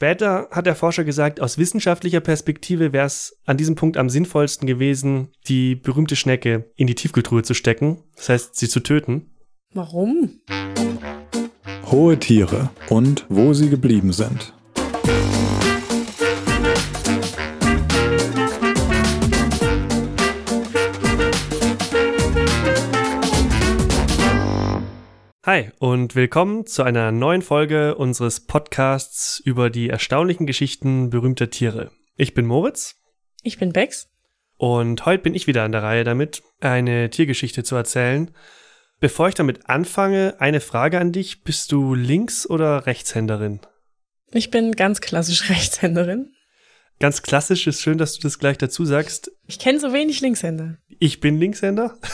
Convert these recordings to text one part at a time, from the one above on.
Später hat der Forscher gesagt, aus wissenschaftlicher Perspektive wäre es an diesem Punkt am sinnvollsten gewesen, die berühmte Schnecke in die Tiefkühltruhe zu stecken, das heißt, sie zu töten. Warum? Hohe Tiere und wo sie geblieben sind. Hi und willkommen zu einer neuen Folge unseres Podcasts über die erstaunlichen Geschichten berühmter Tiere. Ich bin Moritz. Ich bin Bex. Und heute bin ich wieder an der Reihe damit, eine Tiergeschichte zu erzählen. Bevor ich damit anfange, eine Frage an dich. Bist du Links- oder Rechtshänderin? Ich bin ganz klassisch Rechtshänderin. Ganz klassisch ist schön, dass du das gleich dazu sagst. Ich kenne so wenig Linkshänder. Ich bin Linkshänder.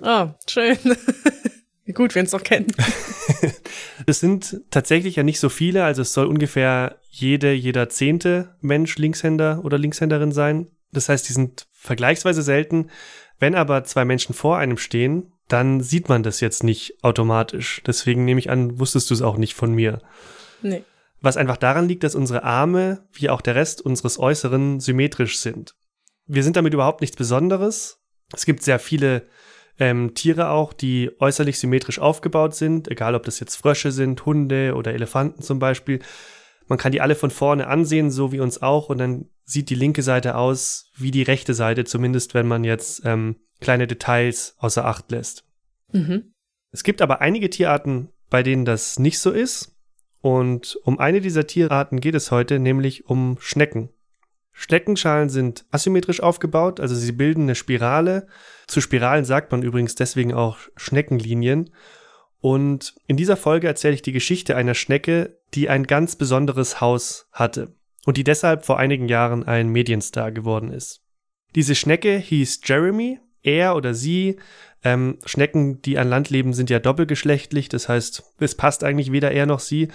Oh, schön. Gut, wir uns doch kennen. Es sind tatsächlich ja nicht so viele, also es soll ungefähr jede, jeder zehnte Mensch Linkshänder oder Linkshänderin sein. Das heißt, die sind vergleichsweise selten. Wenn aber zwei Menschen vor einem stehen, dann sieht man das jetzt nicht automatisch. Deswegen nehme ich an, wusstest du es auch nicht von mir. Nee. Was einfach daran liegt, dass unsere Arme, wie auch der Rest unseres Äußeren, symmetrisch sind. Wir sind damit überhaupt nichts Besonderes. Es gibt sehr viele ähm, Tiere auch, die äußerlich symmetrisch aufgebaut sind, egal ob das jetzt Frösche sind, Hunde oder Elefanten zum Beispiel. Man kann die alle von vorne ansehen, so wie uns auch, und dann sieht die linke Seite aus wie die rechte Seite, zumindest wenn man jetzt ähm, kleine Details außer Acht lässt. Mhm. Es gibt aber einige Tierarten, bei denen das nicht so ist. Und um eine dieser Tierarten geht es heute, nämlich um Schnecken. Schneckenschalen sind asymmetrisch aufgebaut, also sie bilden eine Spirale. Zu Spiralen sagt man übrigens deswegen auch Schneckenlinien. Und in dieser Folge erzähle ich die Geschichte einer Schnecke, die ein ganz besonderes Haus hatte und die deshalb vor einigen Jahren ein Medienstar geworden ist. Diese Schnecke hieß Jeremy. Er oder sie, ähm, Schnecken, die an Land leben, sind ja doppelgeschlechtlich, das heißt, es passt eigentlich weder er noch sie,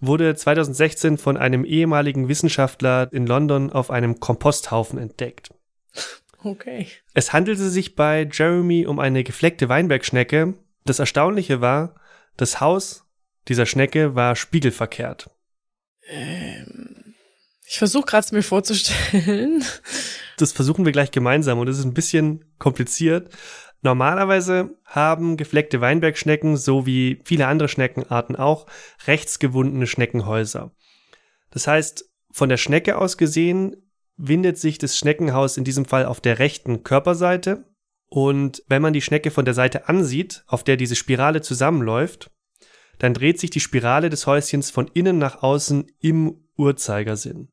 wurde 2016 von einem ehemaligen Wissenschaftler in London auf einem Komposthaufen entdeckt. Okay. Es handelte sich bei Jeremy um eine gefleckte Weinbergschnecke. Das Erstaunliche war, das Haus dieser Schnecke war spiegelverkehrt. Ähm, ich versuche gerade es mir vorzustellen. Das versuchen wir gleich gemeinsam und es ist ein bisschen kompliziert. Normalerweise haben gefleckte Weinbergschnecken, so wie viele andere Schneckenarten auch, rechtsgewundene Schneckenhäuser. Das heißt, von der Schnecke aus gesehen windet sich das Schneckenhaus in diesem Fall auf der rechten Körperseite. Und wenn man die Schnecke von der Seite ansieht, auf der diese Spirale zusammenläuft, dann dreht sich die Spirale des Häuschens von innen nach außen im Uhrzeigersinn.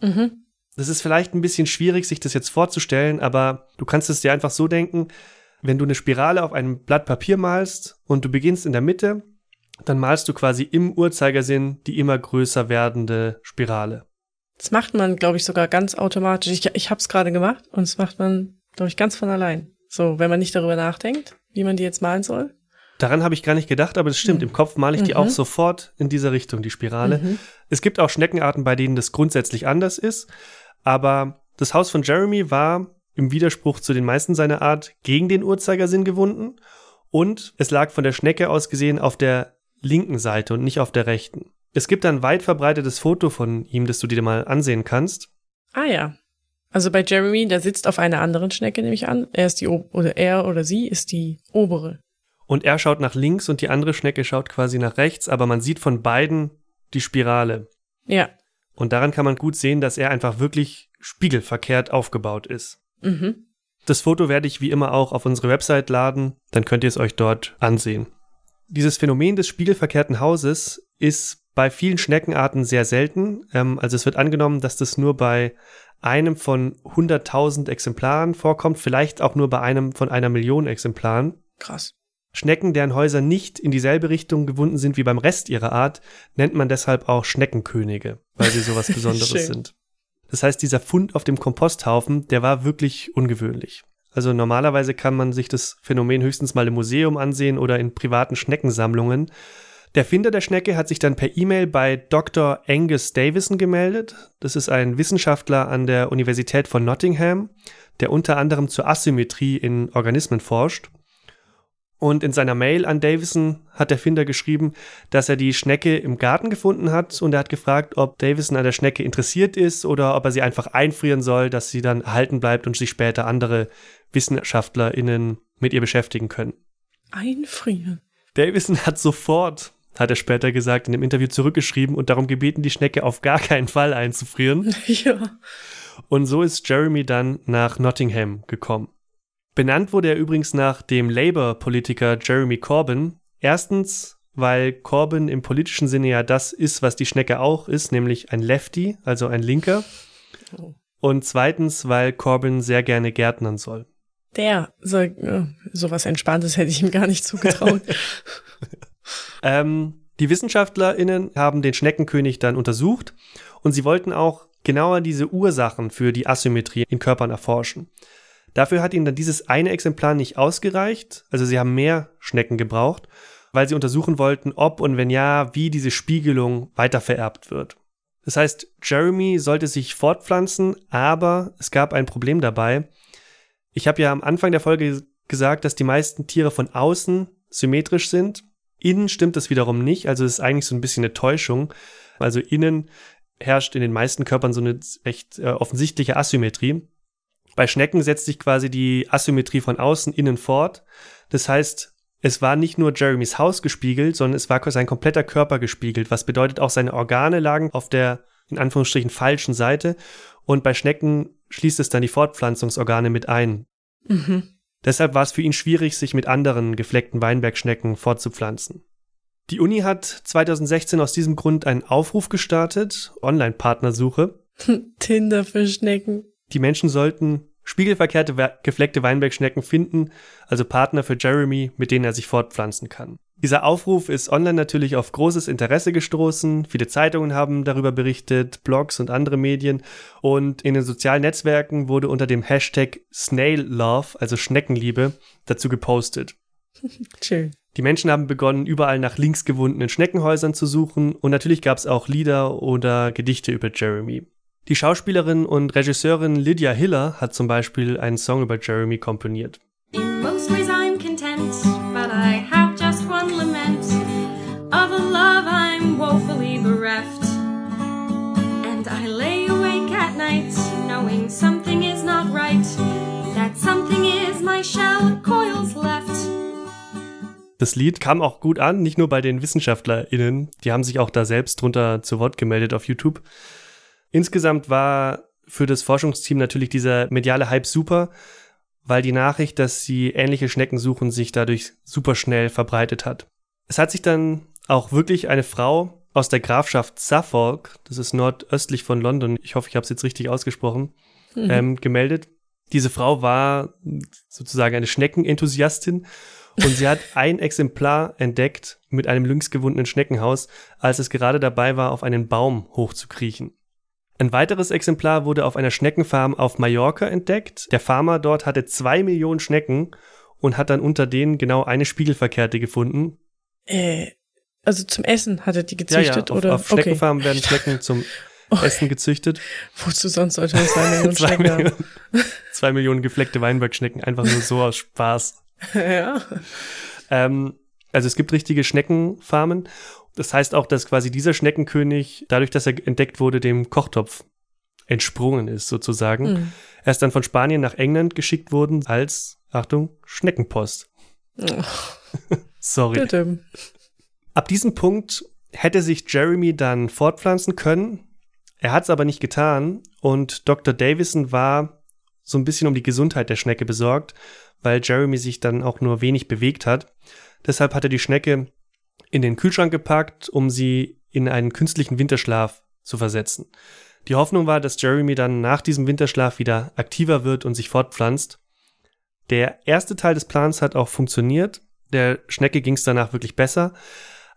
Mhm. Das ist vielleicht ein bisschen schwierig, sich das jetzt vorzustellen, aber du kannst es dir einfach so denken, wenn du eine Spirale auf einem Blatt Papier malst und du beginnst in der Mitte, dann malst du quasi im Uhrzeigersinn die immer größer werdende Spirale. Das macht man, glaube ich, sogar ganz automatisch. Ich, ich habe es gerade gemacht und das macht man, glaube ich, ganz von allein. So, wenn man nicht darüber nachdenkt, wie man die jetzt malen soll. Daran habe ich gar nicht gedacht, aber es stimmt. Mhm. Im Kopf male ich die Mhm. auch sofort in dieser Richtung, die Spirale. Mhm. Es gibt auch Schneckenarten, bei denen das grundsätzlich anders ist. Aber das Haus von Jeremy war im Widerspruch zu den meisten seiner Art gegen den Uhrzeigersinn gewunden. Und es lag von der Schnecke aus gesehen auf der linken Seite und nicht auf der rechten. Es gibt ein weit verbreitetes Foto von ihm, das du dir mal ansehen kannst. Ah ja. Also bei Jeremy, der sitzt auf einer anderen Schnecke, nehme ich an. Er ist die o oder er oder sie ist die obere. Und er schaut nach links und die andere Schnecke schaut quasi nach rechts, aber man sieht von beiden die Spirale. Ja. Und daran kann man gut sehen, dass er einfach wirklich spiegelverkehrt aufgebaut ist. Mhm. Das Foto werde ich wie immer auch auf unsere Website laden, dann könnt ihr es euch dort ansehen. Dieses Phänomen des spiegelverkehrten Hauses ist bei vielen Schneckenarten sehr selten. Ähm, also es wird angenommen, dass das nur bei einem von 100.000 Exemplaren vorkommt, vielleicht auch nur bei einem von einer Million Exemplaren. Krass. Schnecken, deren Häuser nicht in dieselbe Richtung gewunden sind wie beim Rest ihrer Art, nennt man deshalb auch Schneckenkönige, weil sie sowas Besonderes sind. Das heißt, dieser Fund auf dem Komposthaufen, der war wirklich ungewöhnlich. Also normalerweise kann man sich das Phänomen höchstens mal im Museum ansehen oder in privaten Schneckensammlungen. Der Finder der Schnecke hat sich dann per E-Mail bei Dr. Angus Davison gemeldet. Das ist ein Wissenschaftler an der Universität von Nottingham, der unter anderem zur Asymmetrie in Organismen forscht. Und in seiner Mail an Davison hat der Finder geschrieben, dass er die Schnecke im Garten gefunden hat und er hat gefragt, ob Davison an der Schnecke interessiert ist oder ob er sie einfach einfrieren soll, dass sie dann erhalten bleibt und sich später andere WissenschaftlerInnen mit ihr beschäftigen können. Einfrieren. Davison hat sofort, hat er später gesagt, in dem Interview zurückgeschrieben und darum gebeten, die Schnecke auf gar keinen Fall einzufrieren. Ja. Und so ist Jeremy dann nach Nottingham gekommen. Benannt wurde er übrigens nach dem Labour-Politiker Jeremy Corbyn. Erstens, weil Corbyn im politischen Sinne ja das ist, was die Schnecke auch ist, nämlich ein Lefty, also ein Linker. Und zweitens, weil Corbyn sehr gerne gärtnern soll. Der soll, äh, sowas Entspanntes hätte ich ihm gar nicht zugetraut. Ähm, die WissenschaftlerInnen haben den Schneckenkönig dann untersucht und sie wollten auch genauer diese Ursachen für die Asymmetrie in Körpern erforschen. Dafür hat ihnen dann dieses eine Exemplar nicht ausgereicht, also sie haben mehr Schnecken gebraucht, weil sie untersuchen wollten, ob und wenn ja, wie diese Spiegelung weitervererbt wird. Das heißt, Jeremy sollte sich fortpflanzen, aber es gab ein Problem dabei. Ich habe ja am Anfang der Folge gesagt, dass die meisten Tiere von außen symmetrisch sind. Innen stimmt das wiederum nicht, also ist eigentlich so ein bisschen eine Täuschung. Also innen herrscht in den meisten Körpern so eine echt äh, offensichtliche Asymmetrie. Bei Schnecken setzt sich quasi die Asymmetrie von außen innen fort. Das heißt, es war nicht nur Jeremys Haus gespiegelt, sondern es war sein kompletter Körper gespiegelt, was bedeutet auch seine Organe lagen auf der in Anführungsstrichen falschen Seite und bei Schnecken schließt es dann die Fortpflanzungsorgane mit ein. mhm. Deshalb war es für ihn schwierig, sich mit anderen gefleckten Weinbergschnecken fortzupflanzen. Die Uni hat 2016 aus diesem Grund einen Aufruf gestartet, Online-Partnersuche. Tinder für Schnecken. Die Menschen sollten spiegelverkehrte gefleckte Weinbergschnecken finden, also Partner für Jeremy, mit denen er sich fortpflanzen kann. Dieser Aufruf ist online natürlich auf großes Interesse gestoßen. Viele Zeitungen haben darüber berichtet, Blogs und andere Medien. Und in den sozialen Netzwerken wurde unter dem Hashtag Snail Love, also Schneckenliebe, dazu gepostet. Schön. Die Menschen haben begonnen, überall nach linksgewundenen Schneckenhäusern zu suchen und natürlich gab es auch Lieder oder Gedichte über Jeremy. Die Schauspielerin und Regisseurin Lydia Hiller hat zum Beispiel einen Song über Jeremy komponiert. In most ways I'm content, but I have just one lament of a love I'm woefully bereft. And I lay awake at night, knowing something is not right. That something is my shell coils left. Das Lied kam auch gut an, nicht nur bei den WissenschaftlerInnen, die haben sich auch da selbst drunter zu Wort gemeldet auf YouTube. Insgesamt war für das Forschungsteam natürlich dieser mediale Hype super, weil die Nachricht, dass sie ähnliche Schnecken suchen, sich dadurch super schnell verbreitet hat. Es hat sich dann auch wirklich eine Frau aus der Grafschaft Suffolk, das ist nordöstlich von London, ich hoffe, ich habe es jetzt richtig ausgesprochen, Mhm. ähm, gemeldet. Diese Frau war sozusagen eine Schneckenenthusiastin und sie hat ein Exemplar entdeckt mit einem linksgewundenen Schneckenhaus, als es gerade dabei war, auf einen Baum hochzukriechen. Ein weiteres Exemplar wurde auf einer Schneckenfarm auf Mallorca entdeckt. Der Farmer dort hatte zwei Millionen Schnecken und hat dann unter denen genau eine Spiegelverkehrte gefunden. Äh, also zum Essen hat er die Ja, ja, gezüchtet, auf, oder? auf Schneckenfarmen werden Schnecken zum Okay. Essen gezüchtet. Wozu sonst sollte man zwei Millionen zwei, Schnecken haben? Millionen, zwei Millionen gefleckte Weinbergschnecken, einfach nur so aus Spaß. ja. Ähm, also es gibt richtige Schneckenfarmen. Das heißt auch, dass quasi dieser Schneckenkönig, dadurch, dass er entdeckt wurde, dem Kochtopf entsprungen ist, sozusagen. Mhm. Er ist dann von Spanien nach England geschickt worden als, Achtung, Schneckenpost. Oh, Sorry. bitte. Ab diesem Punkt hätte sich Jeremy dann fortpflanzen können. Er hat es aber nicht getan und Dr. Davison war so ein bisschen um die Gesundheit der Schnecke besorgt, weil Jeremy sich dann auch nur wenig bewegt hat. Deshalb hat er die Schnecke in den Kühlschrank gepackt, um sie in einen künstlichen Winterschlaf zu versetzen. Die Hoffnung war, dass Jeremy dann nach diesem Winterschlaf wieder aktiver wird und sich fortpflanzt. Der erste Teil des Plans hat auch funktioniert. Der Schnecke ging es danach wirklich besser.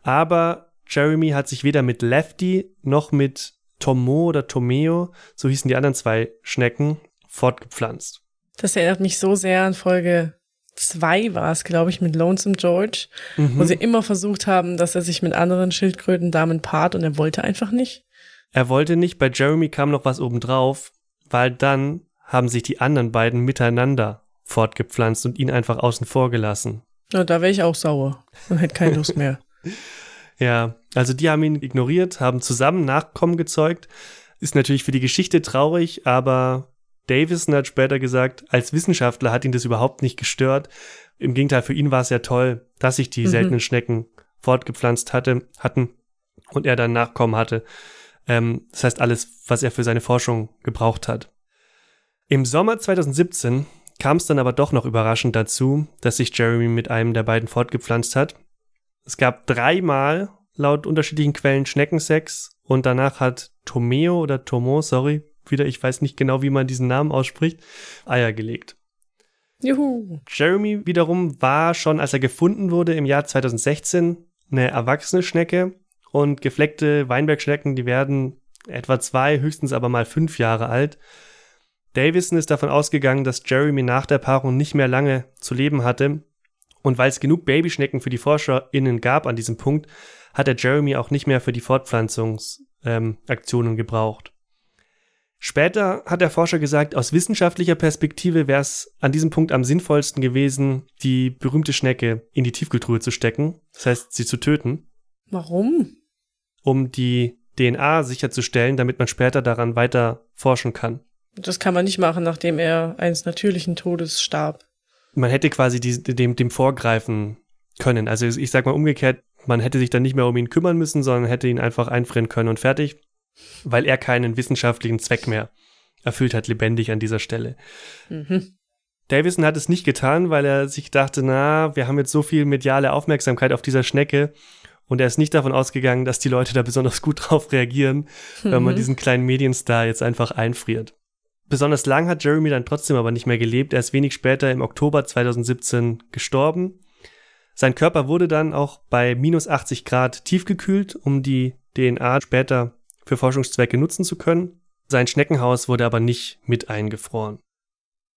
Aber Jeremy hat sich weder mit Lefty noch mit Tomo oder Tomeo, so hießen die anderen zwei Schnecken, fortgepflanzt. Das erinnert mich so sehr an Folge zwei war es, glaube ich, mit Lonesome George, wo sie immer versucht haben, dass er sich mit anderen Schildkrötendamen paart und er wollte einfach nicht. Er wollte nicht, bei Jeremy kam noch was obendrauf, weil dann haben sich die anderen beiden miteinander fortgepflanzt und ihn einfach außen vor gelassen. Na, da wäre ich auch sauer und hätte keine Lust mehr. Ja, also die haben ihn ignoriert, haben zusammen Nachkommen gezeugt. Ist natürlich für die Geschichte traurig, aber Davison hat später gesagt, als Wissenschaftler hat ihn das überhaupt nicht gestört. Im Gegenteil, für ihn war es ja toll, dass sich die Mhm. seltenen Schnecken fortgepflanzt hatte, hatten und er dann Nachkommen hatte. Ähm, das heißt, alles, was er für seine Forschung gebraucht hat. Im Sommer 2017 kam es dann aber doch noch überraschend dazu, dass sich Jeremy mit einem der beiden fortgepflanzt hat. Es gab dreimal laut unterschiedlichen Quellen Schneckensex und danach hat Tomeo oder Tomo, sorry, wieder, ich weiß nicht genau, wie man diesen Namen ausspricht, Eier gelegt. Juhu. Jeremy wiederum war schon, als er gefunden wurde im Jahr 2016, eine erwachsene Schnecke und gefleckte Weinbergschnecken, die werden etwa zwei, höchstens aber mal fünf Jahre alt. Davison ist davon ausgegangen, dass Jeremy nach der Paarung nicht mehr lange zu leben hatte. Und weil es genug Babyschnecken für die ForscherInnen gab an diesem Punkt, hat er Jeremy auch nicht mehr für die Fortpflanzungsaktionen ähm, gebraucht. Später hat der Forscher gesagt, aus wissenschaftlicher Perspektive wäre es an diesem Punkt am sinnvollsten gewesen, die berühmte Schnecke in die Tiefkühltruhe zu stecken, das heißt, sie zu töten, Warum? um die DNA sicherzustellen, damit man später daran weiter forschen kann. Das kann man nicht machen, nachdem er eines natürlichen Todes starb. Man hätte quasi die, dem, dem vorgreifen können. Also ich sag mal umgekehrt, man hätte sich dann nicht mehr um ihn kümmern müssen, sondern hätte ihn einfach einfrieren können und fertig, weil er keinen wissenschaftlichen Zweck mehr erfüllt hat, lebendig an dieser Stelle. Mhm. Davison hat es nicht getan, weil er sich dachte, na, wir haben jetzt so viel mediale Aufmerksamkeit auf dieser Schnecke und er ist nicht davon ausgegangen, dass die Leute da besonders gut drauf reagieren, wenn man Mhm. diesen kleinen Medienstar jetzt einfach einfriert. Besonders lang hat Jeremy dann trotzdem aber nicht mehr gelebt. Er ist wenig später im Oktober 2017 gestorben. Sein Körper wurde dann auch bei minus 80 Grad tiefgekühlt, um die DNA später für Forschungszwecke nutzen zu können. Sein Schneckenhaus wurde aber nicht mit eingefroren.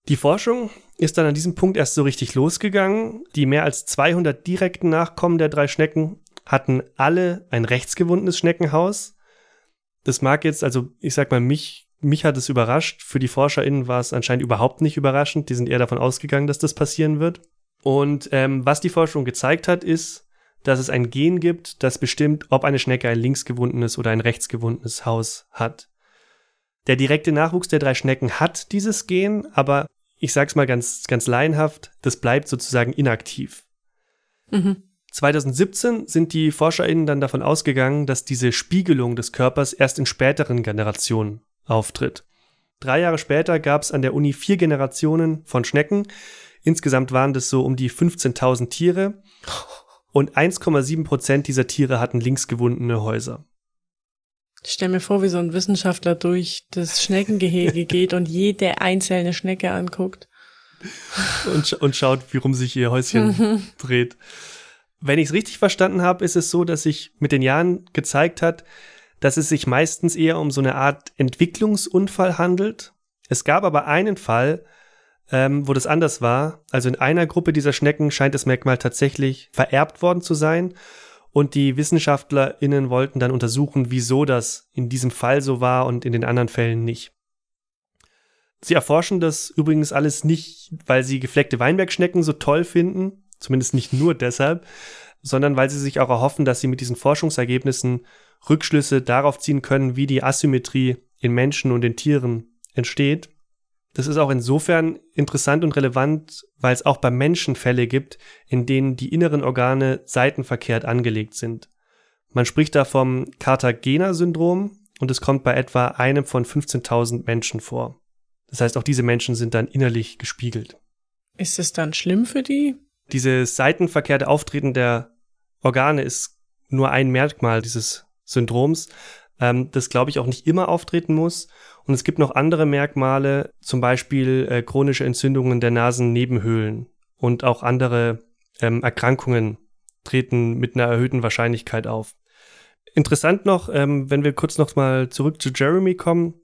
Die Forschung ist dann an diesem Punkt erst so richtig losgegangen. Die mehr als 200 direkten Nachkommen der drei Schnecken hatten alle ein rechtsgewundenes Schneckenhaus. Das mag jetzt, also ich sag mal, mich, mich hat es überrascht. Für die ForscherInnen war es anscheinend überhaupt nicht überraschend. Die sind eher davon ausgegangen, dass das passieren wird. Und ähm, was die Forschung gezeigt hat, ist, dass es ein Gen gibt, das bestimmt, ob eine Schnecke ein linksgewundenes oder ein rechtsgewundenes Haus hat. Der direkte Nachwuchs der drei Schnecken hat dieses Gen, aber ich sag's mal ganz, ganz laienhaft, das bleibt sozusagen inaktiv. Mhm. 2017 sind die ForscherInnen dann davon ausgegangen, dass diese Spiegelung des Körpers erst in späteren Generationen auftritt. Drei Jahre später gab es an der Uni vier Generationen von Schnecken. Insgesamt waren das so um die 15.000 Tiere. Und 1,7 Prozent dieser Tiere hatten linksgewundene Häuser. Ich stell mir vor, wie so ein Wissenschaftler durch das Schneckengehege geht und jede einzelne Schnecke anguckt. und, sch- und schaut, wie rum sich ihr Häuschen dreht. Wenn ich es richtig verstanden habe, ist es so, dass sich mit den Jahren gezeigt hat, dass es sich meistens eher um so eine Art Entwicklungsunfall handelt. Es gab aber einen Fall, ähm, wo das anders war. Also in einer Gruppe dieser Schnecken scheint das Merkmal tatsächlich vererbt worden zu sein. Und die WissenschaftlerInnen wollten dann untersuchen, wieso das in diesem Fall so war und in den anderen Fällen nicht. Sie erforschen das übrigens alles nicht, weil sie gefleckte Weinbergschnecken so toll finden, zumindest nicht nur deshalb, sondern weil sie sich auch erhoffen, dass sie mit diesen Forschungsergebnissen Rückschlüsse darauf ziehen können, wie die Asymmetrie in Menschen und in Tieren entsteht. Das ist auch insofern interessant und relevant, weil es auch bei Menschen Fälle gibt, in denen die inneren Organe seitenverkehrt angelegt sind. Man spricht da vom Cartagena-Syndrom und es kommt bei etwa einem von 15.000 Menschen vor. Das heißt, auch diese Menschen sind dann innerlich gespiegelt. Ist es dann schlimm für die? Dieses seitenverkehrte Auftreten der Organe ist nur ein Merkmal dieses Syndroms, ähm, das glaube ich auch nicht immer auftreten muss. Und es gibt noch andere Merkmale, zum Beispiel äh, chronische Entzündungen der Nasennebenhöhlen und auch andere ähm, Erkrankungen treten mit einer erhöhten Wahrscheinlichkeit auf. Interessant noch, ähm, wenn wir kurz noch mal zurück zu Jeremy kommen.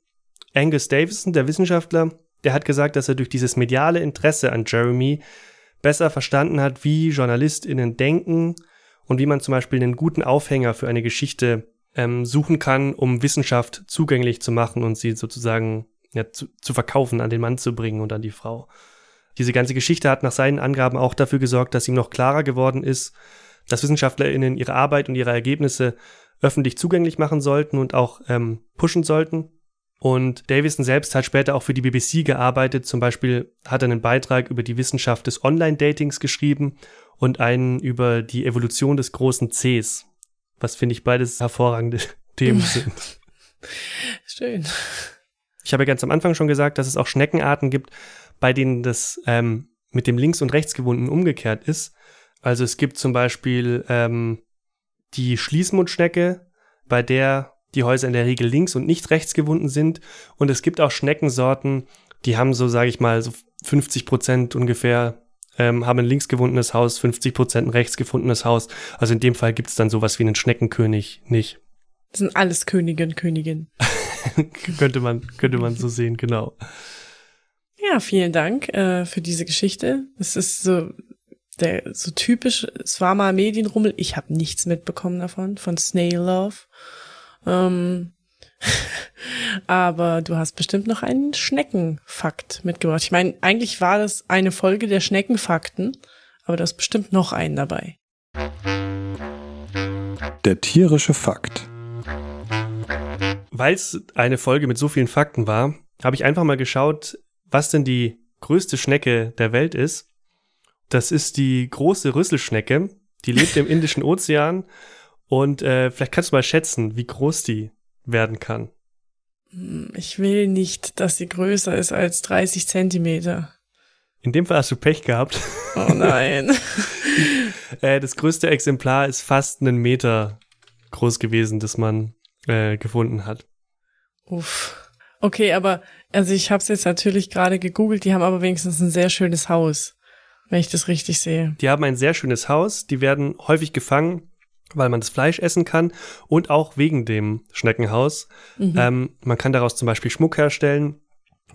Angus Davison, der Wissenschaftler, der hat gesagt, dass er durch dieses mediale Interesse an Jeremy besser verstanden hat, wie JournalistInnen denken und wie man zum Beispiel einen guten Aufhänger für eine Geschichte ähm, suchen kann, um Wissenschaft zugänglich zu machen und sie sozusagen ja, zu, zu verkaufen, an den Mann zu bringen und an die Frau. Diese ganze Geschichte hat nach seinen Angaben auch dafür gesorgt, dass ihm noch klarer geworden ist, dass WissenschaftlerInnen ihre Arbeit und ihre Ergebnisse öffentlich zugänglich machen sollten und auch ähm, pushen sollten. Und Davison selbst hat später auch für die BBC gearbeitet. Zum Beispiel hat er einen Beitrag über die Wissenschaft des Online-Datings geschrieben und einen über die Evolution des großen Cs. Was finde ich beides hervorragende Themen sind. Schön. Ich habe ja ganz am Anfang schon gesagt, dass es auch Schneckenarten gibt, bei denen das ähm, mit dem links und rechts gewunden umgekehrt ist. Also es gibt zum Beispiel ähm, die Schließmundschnecke, bei der die Häuser in der Regel links und nicht rechts gewunden sind. Und es gibt auch Schneckensorten, die haben so, sage ich mal, so 50 Prozent ungefähr ähm, haben ein links gewundenes Haus, 50 Prozent ein rechts gefundenes Haus. Also in dem Fall gibt es dann sowas wie einen Schneckenkönig nicht. Das sind alles Könige und Königinnen. könnte man, könnte man so sehen, genau. Ja, vielen Dank äh, für diese Geschichte. Es ist so der so typisch. Es war mal Medienrummel. Ich habe nichts mitbekommen davon von Snail Love. Ähm, aber du hast bestimmt noch einen Schneckenfakt mitgebracht. Ich meine, eigentlich war das eine Folge der Schneckenfakten, aber du hast bestimmt noch einen dabei. Der tierische Fakt. Weil es eine Folge mit so vielen Fakten war, habe ich einfach mal geschaut, was denn die größte Schnecke der Welt ist. Das ist die große Rüsselschnecke. Die lebt im Indischen Ozean. Und äh, vielleicht kannst du mal schätzen, wie groß die werden kann. Hm, ich will nicht, dass sie größer ist als 30 Zentimeter. In dem Fall hast du Pech gehabt. Oh nein. äh, das größte Exemplar ist fast einen Meter groß gewesen, das man äh, gefunden hat. Uff. Okay, aber also ich habe es jetzt natürlich gerade gegoogelt, die haben aber wenigstens ein sehr schönes Haus, wenn ich das richtig sehe. Die haben ein sehr schönes Haus, die werden häufig gefangen weil man das Fleisch essen kann und auch wegen dem Schneckenhaus. Mhm. Ähm, man kann daraus zum Beispiel Schmuck herstellen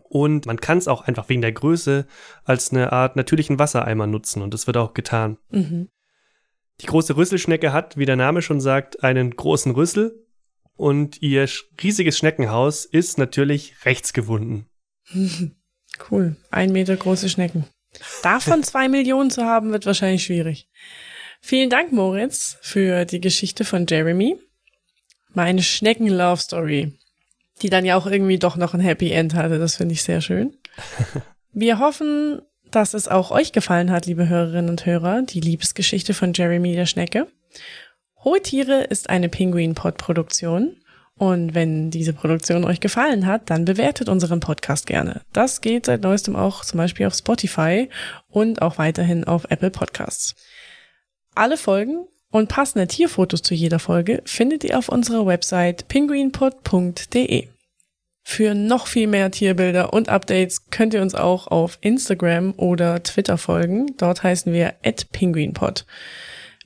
und man kann es auch einfach wegen der Größe als eine Art natürlichen Wassereimer nutzen und das wird auch getan. Mhm. Die große Rüsselschnecke hat, wie der Name schon sagt, einen großen Rüssel und ihr riesiges Schneckenhaus ist natürlich rechts gewunden. Cool. Ein Meter große Schnecken. Davon zwei Millionen zu haben, wird wahrscheinlich schwierig. Vielen Dank, Moritz, für die Geschichte von Jeremy. Meine Schnecken-Love-Story, die dann ja auch irgendwie doch noch ein Happy End hatte. Das finde ich sehr schön. Wir hoffen, dass es auch euch gefallen hat, liebe Hörerinnen und Hörer, die Liebesgeschichte von Jeremy der Schnecke. Hohe Tiere ist eine Penguin-Pod-Produktion. Und wenn diese Produktion euch gefallen hat, dann bewertet unseren Podcast gerne. Das geht seit neuestem auch zum Beispiel auf Spotify und auch weiterhin auf Apple Podcasts. Alle Folgen und passende Tierfotos zu jeder Folge findet ihr auf unserer Website penguinpod.de. Für noch viel mehr Tierbilder und Updates könnt ihr uns auch auf Instagram oder Twitter folgen. Dort heißen wir @penguinpod.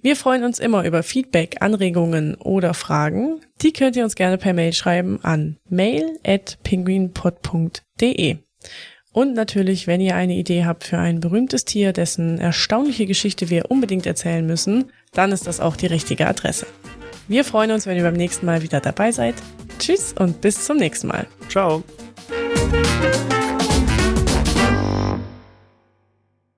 Wir freuen uns immer über Feedback, Anregungen oder Fragen. Die könnt ihr uns gerne per Mail schreiben an mail@penguinpod.de. Und natürlich, wenn ihr eine Idee habt für ein berühmtes Tier, dessen erstaunliche Geschichte wir unbedingt erzählen müssen, dann ist das auch die richtige Adresse. Wir freuen uns, wenn ihr beim nächsten Mal wieder dabei seid. Tschüss und bis zum nächsten Mal. Ciao.